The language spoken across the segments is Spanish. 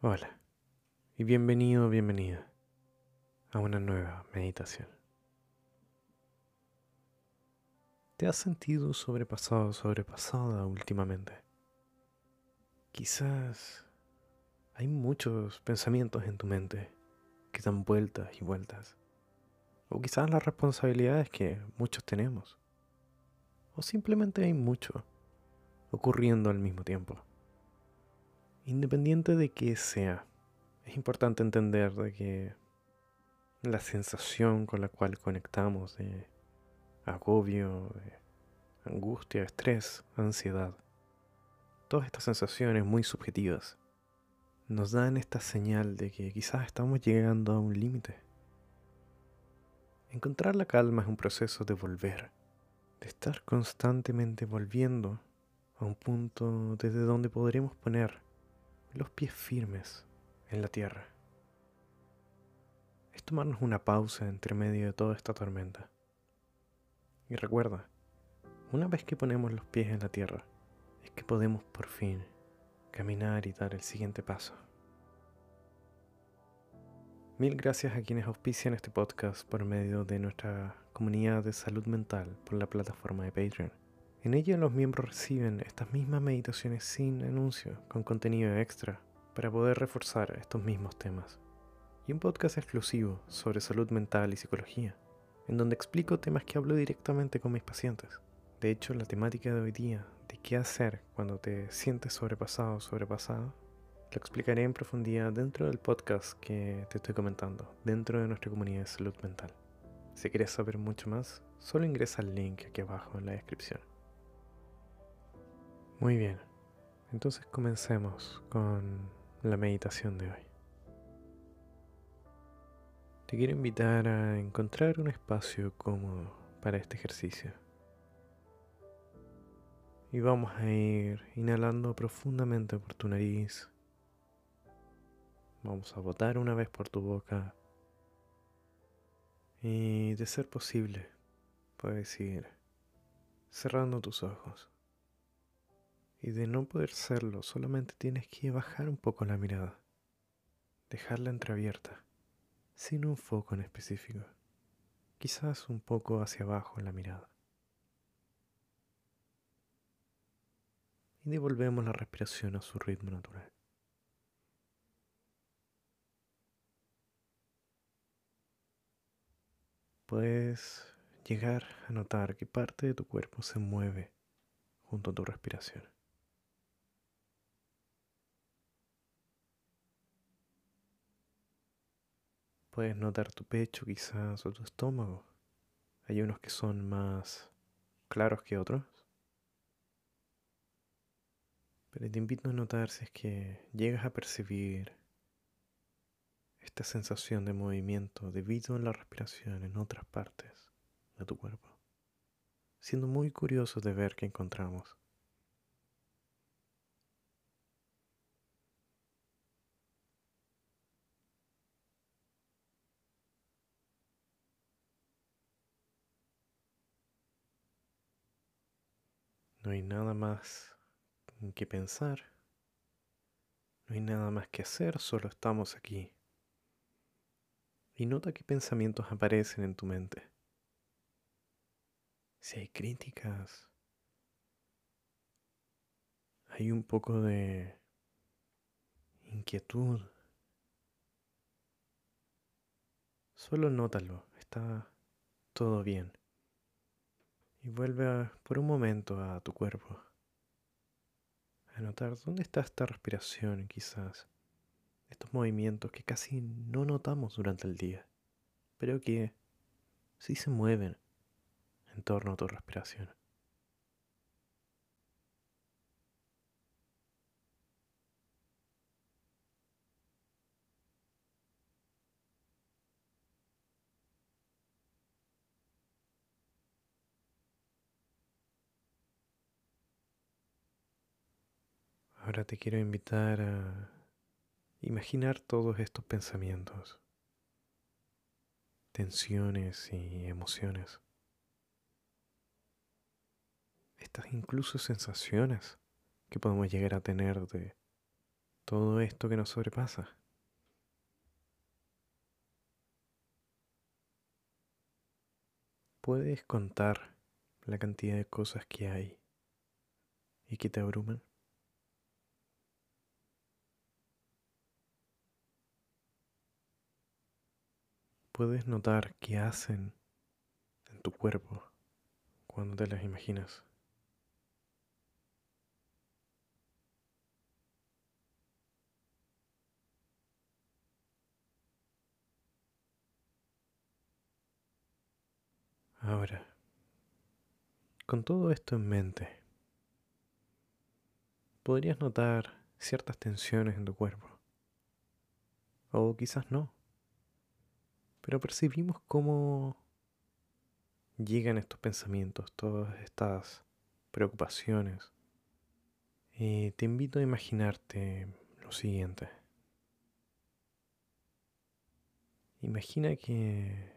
Hola y bienvenido, bienvenida a una nueva meditación. ¿Te has sentido sobrepasado, sobrepasada últimamente? Quizás hay muchos pensamientos en tu mente que dan vueltas y vueltas. O quizás las responsabilidades que muchos tenemos. O simplemente hay mucho ocurriendo al mismo tiempo. Independiente de qué sea, es importante entender de que la sensación con la cual conectamos de agobio, angustia, estrés, ansiedad, todas estas sensaciones muy subjetivas nos dan esta señal de que quizás estamos llegando a un límite. Encontrar la calma es un proceso de volver, de estar constantemente volviendo a un punto desde donde podremos poner los pies firmes en la tierra. Es tomarnos una pausa entre medio de toda esta tormenta. Y recuerda, una vez que ponemos los pies en la tierra, es que podemos por fin caminar y dar el siguiente paso. Mil gracias a quienes auspician este podcast por medio de nuestra comunidad de salud mental por la plataforma de Patreon. En ella los miembros reciben estas mismas meditaciones sin anuncio, con contenido extra, para poder reforzar estos mismos temas. Y un podcast exclusivo sobre salud mental y psicología, en donde explico temas que hablo directamente con mis pacientes. De hecho, la temática de hoy día, de qué hacer cuando te sientes sobrepasado o sobrepasado, lo explicaré en profundidad dentro del podcast que te estoy comentando, dentro de nuestra comunidad de salud mental. Si quieres saber mucho más, solo ingresa al link aquí abajo en la descripción. Muy bien, entonces comencemos con la meditación de hoy. Te quiero invitar a encontrar un espacio cómodo para este ejercicio. Y vamos a ir inhalando profundamente por tu nariz. Vamos a botar una vez por tu boca. Y de ser posible, puedes ir cerrando tus ojos. Y de no poder serlo, solamente tienes que bajar un poco la mirada, dejarla entreabierta, sin un foco en específico, quizás un poco hacia abajo en la mirada. Y devolvemos la respiración a su ritmo natural. Puedes llegar a notar que parte de tu cuerpo se mueve junto a tu respiración. Puedes notar tu pecho quizás o tu estómago. Hay unos que son más claros que otros. Pero te invito a notar si es que llegas a percibir esta sensación de movimiento debido a la respiración en otras partes de tu cuerpo, siendo muy curioso de ver qué encontramos. No hay nada más que pensar. No hay nada más que hacer, solo estamos aquí. Y nota qué pensamientos aparecen en tu mente. Si hay críticas, hay un poco de inquietud. Solo nótalo, está todo bien. Y vuelve por un momento a tu cuerpo. A notar dónde está esta respiración quizás. Estos movimientos que casi no notamos durante el día. Pero que sí se mueven en torno a tu respiración. Ahora te quiero invitar a imaginar todos estos pensamientos, tensiones y emociones. Estas incluso sensaciones que podemos llegar a tener de todo esto que nos sobrepasa. ¿Puedes contar la cantidad de cosas que hay y que te abruman? ¿Puedes notar qué hacen en tu cuerpo cuando te las imaginas? Ahora, con todo esto en mente, podrías notar ciertas tensiones en tu cuerpo. O quizás no. Pero percibimos cómo llegan estos pensamientos, todas estas preocupaciones. Y te invito a imaginarte lo siguiente. Imagina que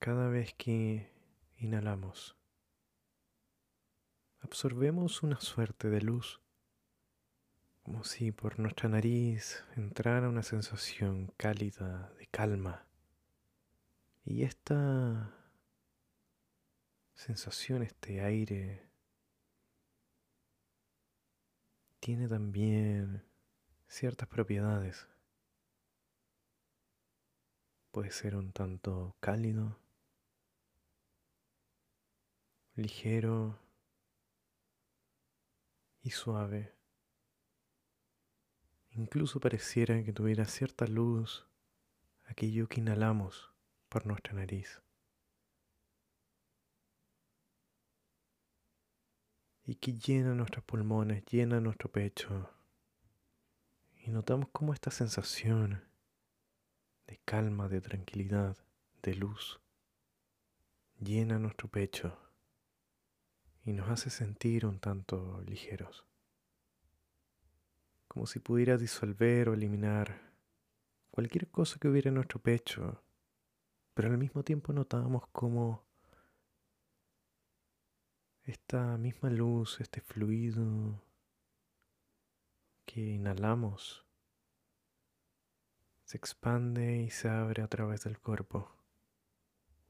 cada vez que inhalamos, absorbemos una suerte de luz, como si por nuestra nariz entrara una sensación cálida de calma. Y esta sensación, este aire, tiene también ciertas propiedades. Puede ser un tanto cálido, ligero y suave. Incluso pareciera que tuviera cierta luz aquello que inhalamos por nuestra nariz. Y que llena nuestros pulmones, llena nuestro pecho. Y notamos cómo esta sensación de calma, de tranquilidad, de luz, llena nuestro pecho y nos hace sentir un tanto ligeros, como si pudiera disolver o eliminar cualquier cosa que hubiera en nuestro pecho, pero al mismo tiempo notábamos como esta misma luz, este fluido que inhalamos, se expande y se abre a través del cuerpo.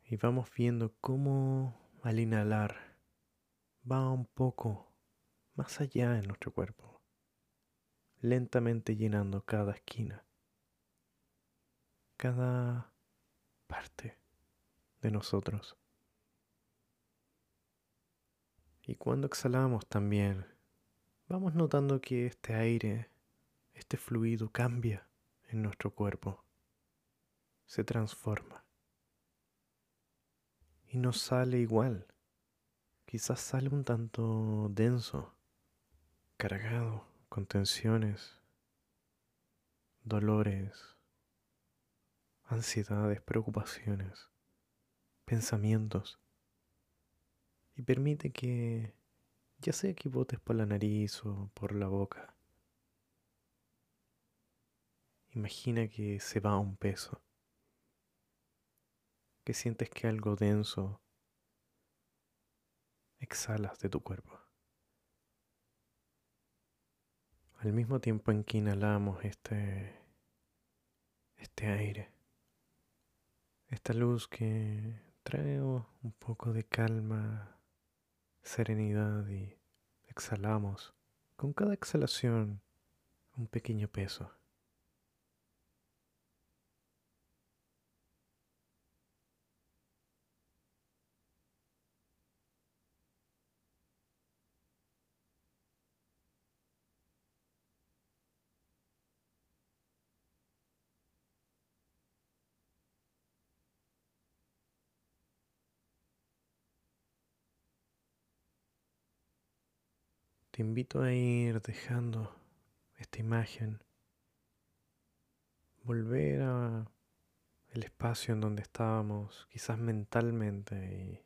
Y vamos viendo cómo al inhalar va un poco más allá en nuestro cuerpo, lentamente llenando cada esquina, cada parte de nosotros. Y cuando exhalamos también, vamos notando que este aire, este fluido cambia en nuestro cuerpo, se transforma y nos sale igual quizás sale un tanto denso, cargado con tensiones, dolores, ansiedades, preocupaciones, pensamientos. Y permite que, ya sea que botes por la nariz o por la boca, imagina que se va un peso, que sientes que algo denso exhalas de tu cuerpo. Al mismo tiempo en que inhalamos este, este aire, esta luz que trae un poco de calma, serenidad y exhalamos con cada exhalación un pequeño peso. Te invito a ir dejando esta imagen, volver a el espacio en donde estábamos, quizás mentalmente, y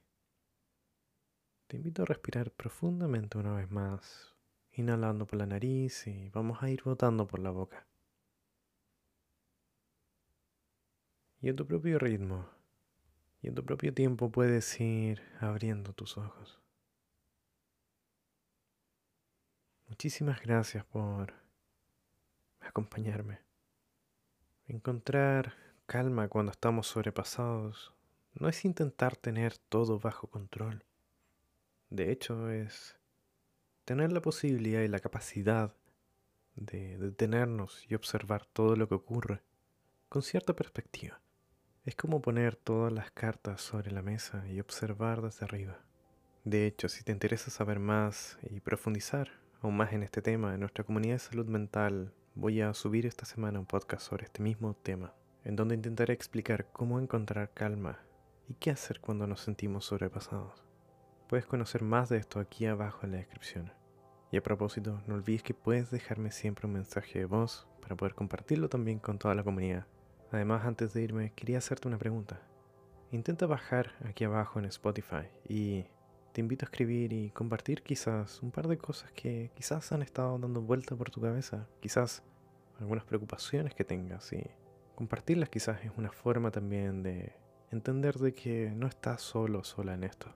te invito a respirar profundamente una vez más, inhalando por la nariz y vamos a ir botando por la boca. Y en tu propio ritmo y en tu propio tiempo puedes ir abriendo tus ojos. Muchísimas gracias por acompañarme. Encontrar calma cuando estamos sobrepasados no es intentar tener todo bajo control. De hecho, es tener la posibilidad y la capacidad de detenernos y observar todo lo que ocurre con cierta perspectiva. Es como poner todas las cartas sobre la mesa y observar desde arriba. De hecho, si te interesa saber más y profundizar aún más en este tema, en nuestra comunidad de salud mental voy a subir esta semana un podcast sobre este mismo tema, en donde intentaré explicar cómo encontrar calma y qué hacer cuando nos sentimos sobrepasados. Puedes conocer más de esto aquí abajo en la descripción. Y a propósito, no olvides que puedes dejarme siempre un mensaje de voz para poder compartirlo también con toda la comunidad. Además, antes de irme, quería hacerte una pregunta. Intenta bajar aquí abajo en Spotify y te invito a escribir y compartir quizás un par de cosas que quizás han estado dando vuelta por tu cabeza, quizás algunas preocupaciones que tengas y compartirlas quizás es una forma también de entender de que no estás solo sola en esto.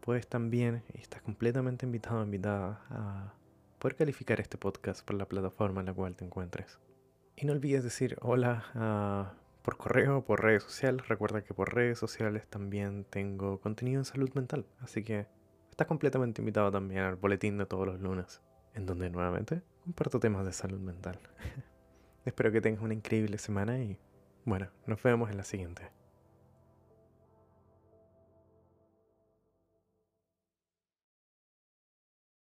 Puedes también, y estás completamente invitado o invitada a poder calificar este podcast por la plataforma en la cual te encuentres. Y no olvides decir hola ah, por correo por redes sociales. Recuerda que por redes sociales también tengo contenido en salud mental. Así que estás completamente invitado también al boletín de todos los lunes, en donde nuevamente comparto temas de salud mental. Espero que tengas una increíble semana y bueno, nos vemos en la siguiente.